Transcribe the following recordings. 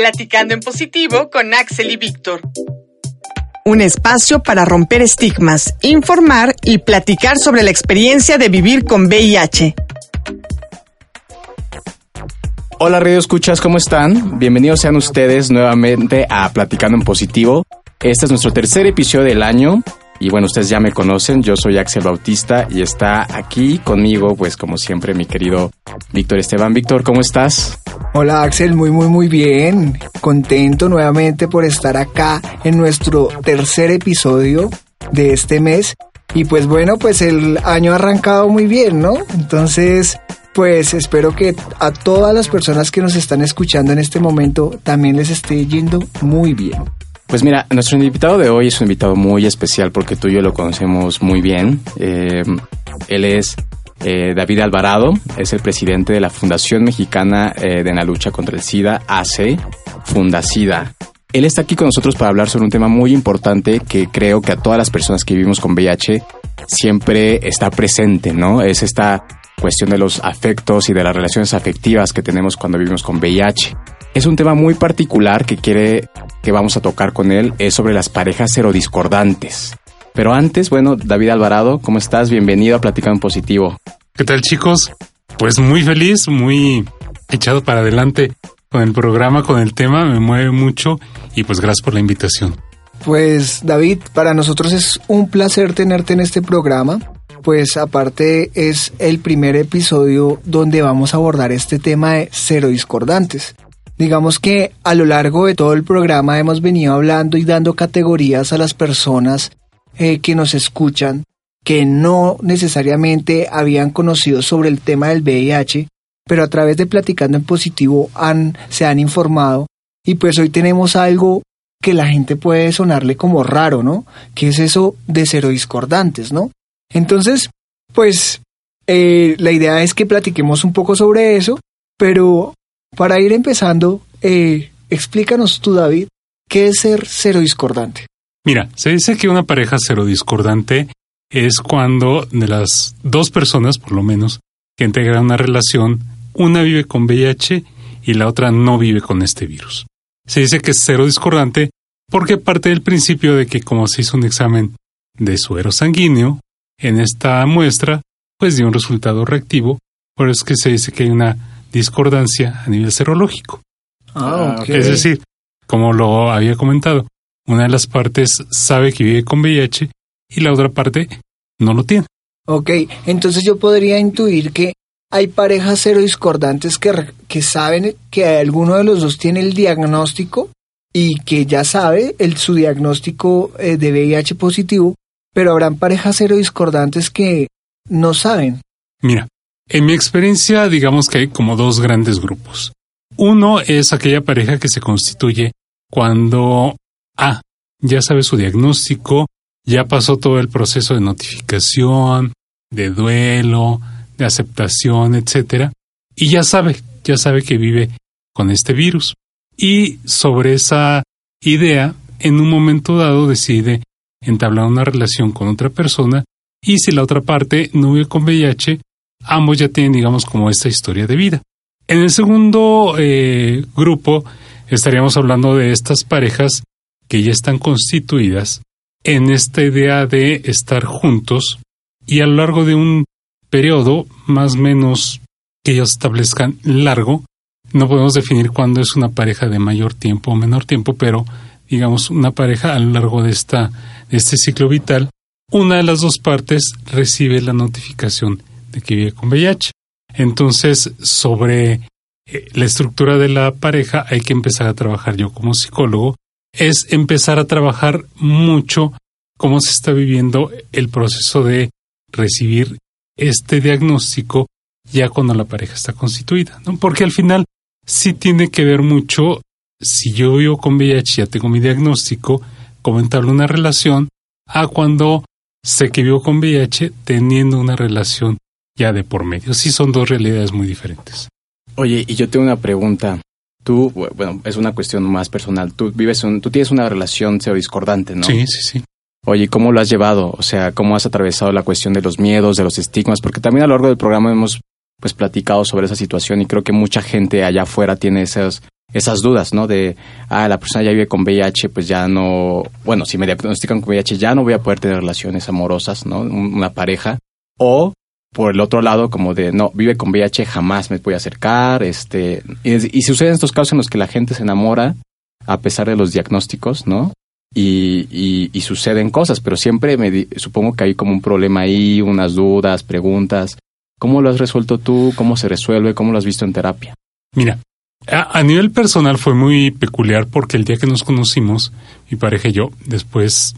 Platicando en positivo con Axel y Víctor. Un espacio para romper estigmas, informar y platicar sobre la experiencia de vivir con VIH. Hola Radio Escuchas, ¿cómo están? Bienvenidos sean ustedes nuevamente a Platicando en Positivo. Este es nuestro tercer episodio del año y bueno, ustedes ya me conocen, yo soy Axel Bautista y está aquí conmigo, pues como siempre, mi querido Víctor Esteban. Víctor, ¿cómo estás? Hola Axel, muy muy muy bien. Contento nuevamente por estar acá en nuestro tercer episodio de este mes. Y pues bueno, pues el año ha arrancado muy bien, ¿no? Entonces, pues espero que a todas las personas que nos están escuchando en este momento también les esté yendo muy bien. Pues mira, nuestro invitado de hoy es un invitado muy especial porque tú y yo lo conocemos muy bien. Eh, él es eh, David Alvarado, es el presidente de la Fundación Mexicana eh, de la Lucha contra el SIDA, AC, Fundacida. Él está aquí con nosotros para hablar sobre un tema muy importante que creo que a todas las personas que vivimos con VIH siempre está presente, ¿no? Es esta cuestión de los afectos y de las relaciones afectivas que tenemos cuando vivimos con VIH. Es un tema muy particular que quiere que vamos a tocar con él es sobre las parejas serodiscordantes. Pero antes, bueno, David Alvarado, ¿cómo estás? Bienvenido a Platicar en Positivo. ¿Qué tal chicos? Pues muy feliz, muy echado para adelante con el programa, con el tema, me mueve mucho y pues gracias por la invitación. Pues David, para nosotros es un placer tenerte en este programa, pues aparte es el primer episodio donde vamos a abordar este tema de serodiscordantes. Digamos que a lo largo de todo el programa hemos venido hablando y dando categorías a las personas eh, que nos escuchan que no necesariamente habían conocido sobre el tema del VIH, pero a través de Platicando en Positivo han, se han informado y pues hoy tenemos algo que la gente puede sonarle como raro, ¿no? Que es eso de cero discordantes, ¿no? Entonces, pues eh, la idea es que platiquemos un poco sobre eso, pero para ir empezando, eh, explícanos tú, David, ¿qué es ser cero discordante? Mira, se dice que una pareja cero discordante es cuando de las dos personas, por lo menos, que integran una relación, una vive con VIH y la otra no vive con este virus. Se dice que es cero discordante porque parte del principio de que como se hizo un examen de suero sanguíneo, en esta muestra, pues dio un resultado reactivo, por eso es que se dice que hay una discordancia a nivel serológico. Ah, Es decir, como lo había comentado, una de las partes sabe que vive con VIH y la otra parte no lo tiene. Ok, entonces yo podría intuir que hay parejas cero discordantes que, que saben que alguno de los dos tiene el diagnóstico y que ya sabe el, su diagnóstico eh, de VIH positivo, pero habrán parejas cero discordantes que no saben. Mira, en mi experiencia, digamos que hay como dos grandes grupos. Uno es aquella pareja que se constituye cuando A ya sabe su diagnóstico, ya pasó todo el proceso de notificación, de duelo, de aceptación, etcétera, y ya sabe, ya sabe que vive con este virus. Y sobre esa idea, en un momento dado decide entablar una relación con otra persona y si la otra parte no vive con VIH, ambos ya tienen, digamos, como esta historia de vida. En el segundo eh, grupo estaríamos hablando de estas parejas que ya están constituidas en esta idea de estar juntos y a lo largo de un periodo más o menos que ellos establezcan largo, no podemos definir cuándo es una pareja de mayor tiempo o menor tiempo, pero digamos una pareja a lo largo de, esta, de este ciclo vital, una de las dos partes recibe la notificación de que vive con VIH. Entonces, sobre eh, la estructura de la pareja hay que empezar a trabajar yo como psicólogo, es empezar a trabajar mucho cómo se está viviendo el proceso de recibir este diagnóstico ya cuando la pareja está constituida. Porque al final sí tiene que ver mucho si yo vivo con VIH, ya tengo mi diagnóstico, cómo una relación, a cuando sé que vivo con VIH teniendo una relación ya de por medio. Sí son dos realidades muy diferentes. Oye, y yo tengo una pregunta. Tú, bueno, es una cuestión más personal. Tú vives, un, tú tienes una relación cero discordante, ¿no? Sí, sí, sí. Oye, ¿cómo lo has llevado? O sea, ¿cómo has atravesado la cuestión de los miedos, de los estigmas? Porque también a lo largo del programa hemos pues platicado sobre esa situación y creo que mucha gente allá afuera tiene esas, esas dudas, ¿no? De, ah, la persona ya vive con VIH, pues ya no, bueno, si me diagnostican con VIH ya no voy a poder tener relaciones amorosas, ¿no? Una pareja. O por el otro lado, como de, no, vive con VIH, jamás me voy a acercar, este, y, y suceden estos casos en los que la gente se enamora a pesar de los diagnósticos, ¿no? Y, y, suceden cosas, pero siempre me supongo que hay como un problema ahí, unas dudas, preguntas. ¿Cómo lo has resuelto tú? ¿Cómo se resuelve? ¿Cómo lo has visto en terapia? Mira, a, nivel personal fue muy peculiar porque el día que nos conocimos, mi pareja y yo, después,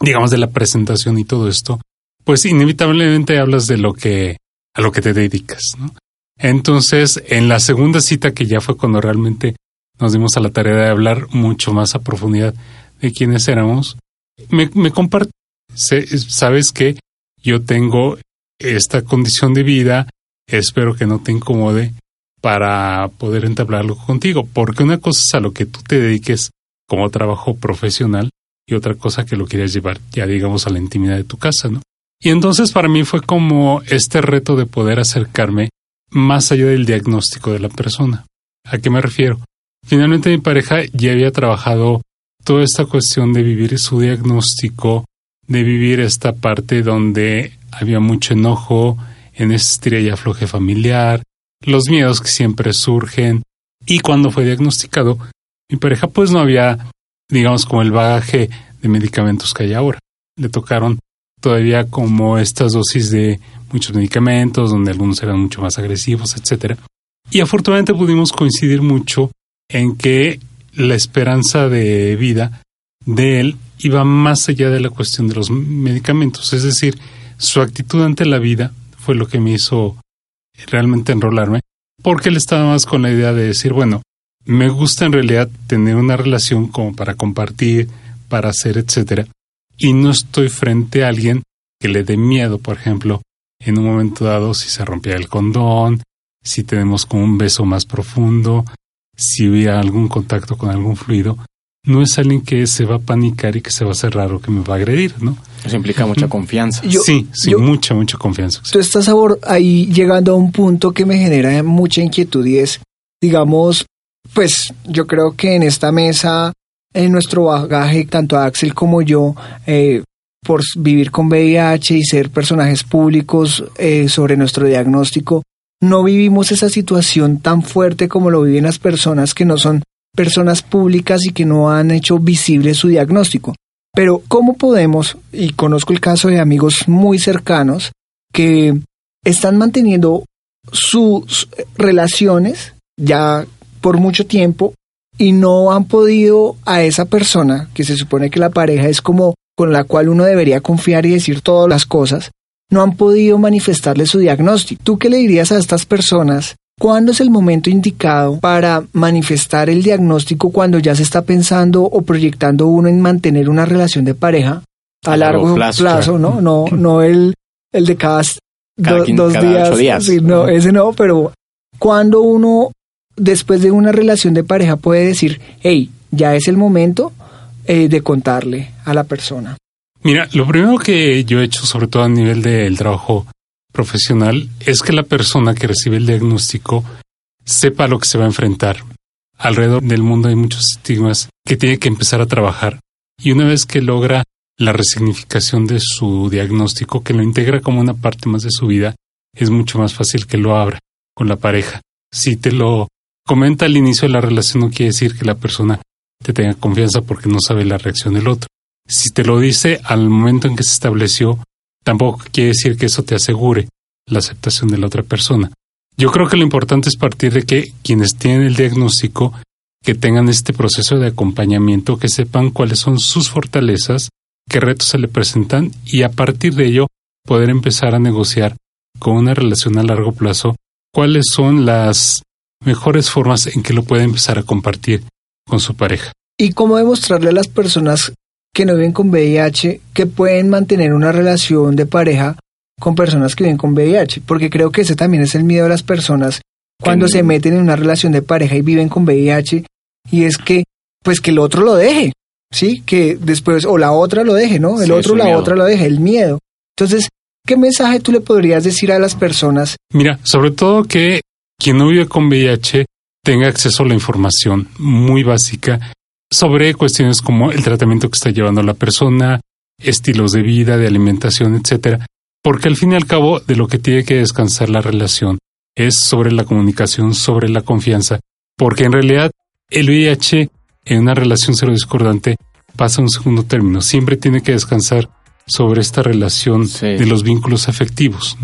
digamos, de la presentación y todo esto, pues inevitablemente hablas de lo que, a lo que te dedicas, ¿no? Entonces, en la segunda cita, que ya fue cuando realmente nos dimos a la tarea de hablar mucho más a profundidad de quiénes éramos, me, me comparte, sabes que yo tengo esta condición de vida, espero que no te incomode, para poder entablarlo contigo, porque una cosa es a lo que tú te dediques como trabajo profesional y otra cosa que lo quieras llevar ya digamos a la intimidad de tu casa, ¿no? Y entonces para mí fue como este reto de poder acercarme más allá del diagnóstico de la persona. ¿A qué me refiero? Finalmente mi pareja ya había trabajado toda esta cuestión de vivir su diagnóstico, de vivir esta parte donde había mucho enojo, en esta y afloje familiar, los miedos que siempre surgen. Y cuando fue diagnosticado, mi pareja pues no había, digamos, como el bagaje de medicamentos que hay ahora. Le tocaron todavía como estas dosis de muchos medicamentos, donde algunos eran mucho más agresivos, etc. Y afortunadamente pudimos coincidir mucho en que la esperanza de vida de él iba más allá de la cuestión de los medicamentos. Es decir, su actitud ante la vida fue lo que me hizo realmente enrolarme, porque él estaba más con la idea de decir, bueno, me gusta en realidad tener una relación como para compartir, para hacer, etcétera, y no estoy frente a alguien que le dé miedo, por ejemplo, en un momento dado si se rompía el condón, si tenemos como un beso más profundo, si hubiera algún contacto con algún fluido, no es alguien que se va a panicar y que se va a cerrar o que me va a agredir, ¿no? Eso implica mucha confianza. sí, sí, mucha, mucha confianza. Tú estás ahí llegando a un punto que me genera mucha inquietud y es, digamos, pues yo creo que en esta mesa, en nuestro bagaje, tanto Axel como yo, eh, por vivir con VIH y ser personajes públicos eh, sobre nuestro diagnóstico, no vivimos esa situación tan fuerte como lo viven las personas que no son personas públicas y que no han hecho visible su diagnóstico. Pero ¿cómo podemos, y conozco el caso de amigos muy cercanos, que están manteniendo sus relaciones ya por mucho tiempo y no han podido a esa persona, que se supone que la pareja es como con la cual uno debería confiar y decir todas las cosas, no han podido manifestarle su diagnóstico. ¿Tú qué le dirías a estas personas ¿Cuándo es el momento indicado para manifestar el diagnóstico cuando ya se está pensando o proyectando uno en mantener una relación de pareja a, largo, plazo, ¿no? No, no el, el de cada, dos días. no, ese no, pero cuando uno después de una relación de pareja puede decir, hey, ya es el momento eh, de contarle a la persona. Mira, lo primero que yo he hecho, sobre todo a nivel del trabajo profesional es que la persona que recibe el diagnóstico sepa lo que se va a enfrentar. Alrededor del mundo hay muchos estigmas que tiene que empezar a trabajar y una vez que logra la resignificación de su diagnóstico, que lo integra como una parte más de su vida, es mucho más fácil que lo abra con la pareja. Si te lo comenta al inicio de la relación no quiere decir que la persona te tenga confianza porque no sabe la reacción del otro. Si te lo dice al momento en que se estableció tampoco quiere decir que eso te asegure la aceptación de la otra persona. Yo creo que lo importante es partir de que quienes tienen el diagnóstico, que tengan este proceso de acompañamiento, que sepan cuáles son sus fortalezas, qué retos se le presentan y a partir de ello poder empezar a negociar con una relación a largo plazo cuáles son las mejores formas en que lo puede empezar a compartir con su pareja. Y cómo demostrarle a las personas que no viven con VIH que pueden mantener una relación de pareja con personas que viven con VIH, porque creo que ese también es el miedo de las personas cuando se meten en una relación de pareja y viven con VIH y es que pues que el otro lo deje, ¿sí? Que después o la otra lo deje, ¿no? El otro la otra lo deje, el miedo. Entonces, ¿qué mensaje tú le podrías decir a las personas? Mira, sobre todo que quien no vive con VIH tenga acceso a la información muy básica sobre cuestiones como el tratamiento que está llevando la persona, estilos de vida, de alimentación, etcétera, porque al fin y al cabo de lo que tiene que descansar la relación es sobre la comunicación, sobre la confianza, porque en realidad el VIH en una relación cero discordante pasa a un segundo término, siempre tiene que descansar sobre esta relación de los vínculos afectivos.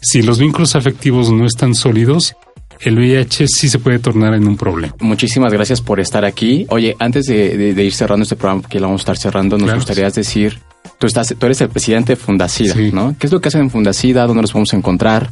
Si los vínculos afectivos no están sólidos, el VIH sí se puede tornar en un problema. Muchísimas gracias por estar aquí. Oye, antes de, ir cerrando este programa, que lo vamos a estar cerrando, nos gustaría decir, tú, estás, tú eres el presidente de Fundacida, ¿no? ¿Qué es lo que hacen en Fundacida? ¿Dónde nos podemos encontrar?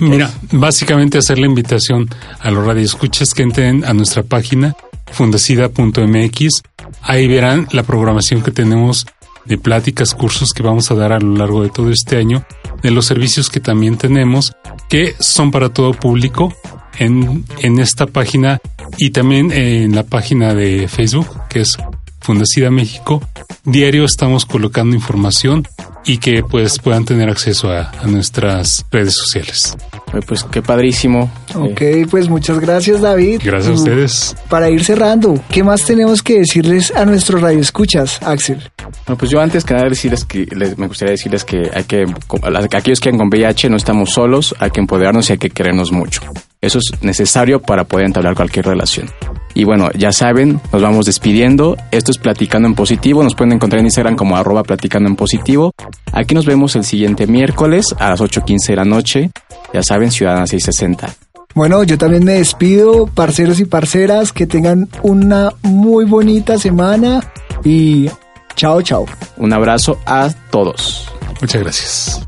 Mira, básicamente hacer la invitación a los radioescuchas que entren a nuestra página fundacida.mx. Ahí verán la programación que tenemos de pláticas, cursos que vamos a dar a lo largo de todo este año, de los servicios que también tenemos, que son para todo público en, en esta página y también en la página de Facebook, que es Fundacida México. Diario estamos colocando información y que pues puedan tener acceso a, nuestras redes sociales. Pues qué padrísimo. Ok, pues muchas gracias David. Gracias a mm, ustedes. Para ir cerrando, ¿qué más tenemos que decirles a nuestros radioescuchas, Axel? Bueno, pues yo antes que nada decirles que me gustaría decirles que hay que aquellos que han con VIH no estamos solos, hay que empoderarnos y hay que querernos mucho. Eso es necesario para poder entablar cualquier relación. Y bueno, ya saben, nos vamos despidiendo. Esto es Platicando en Positivo. Nos pueden encontrar en Instagram como arroba Platicando en Positivo. Aquí nos vemos el siguiente miércoles a las 8.15 de la noche. Ya saben, Ciudadana 660. Bueno, yo también me despido, parceros y parceras, que tengan una muy bonita semana y chao, chao. Un abrazo a todos. Muchas gracias.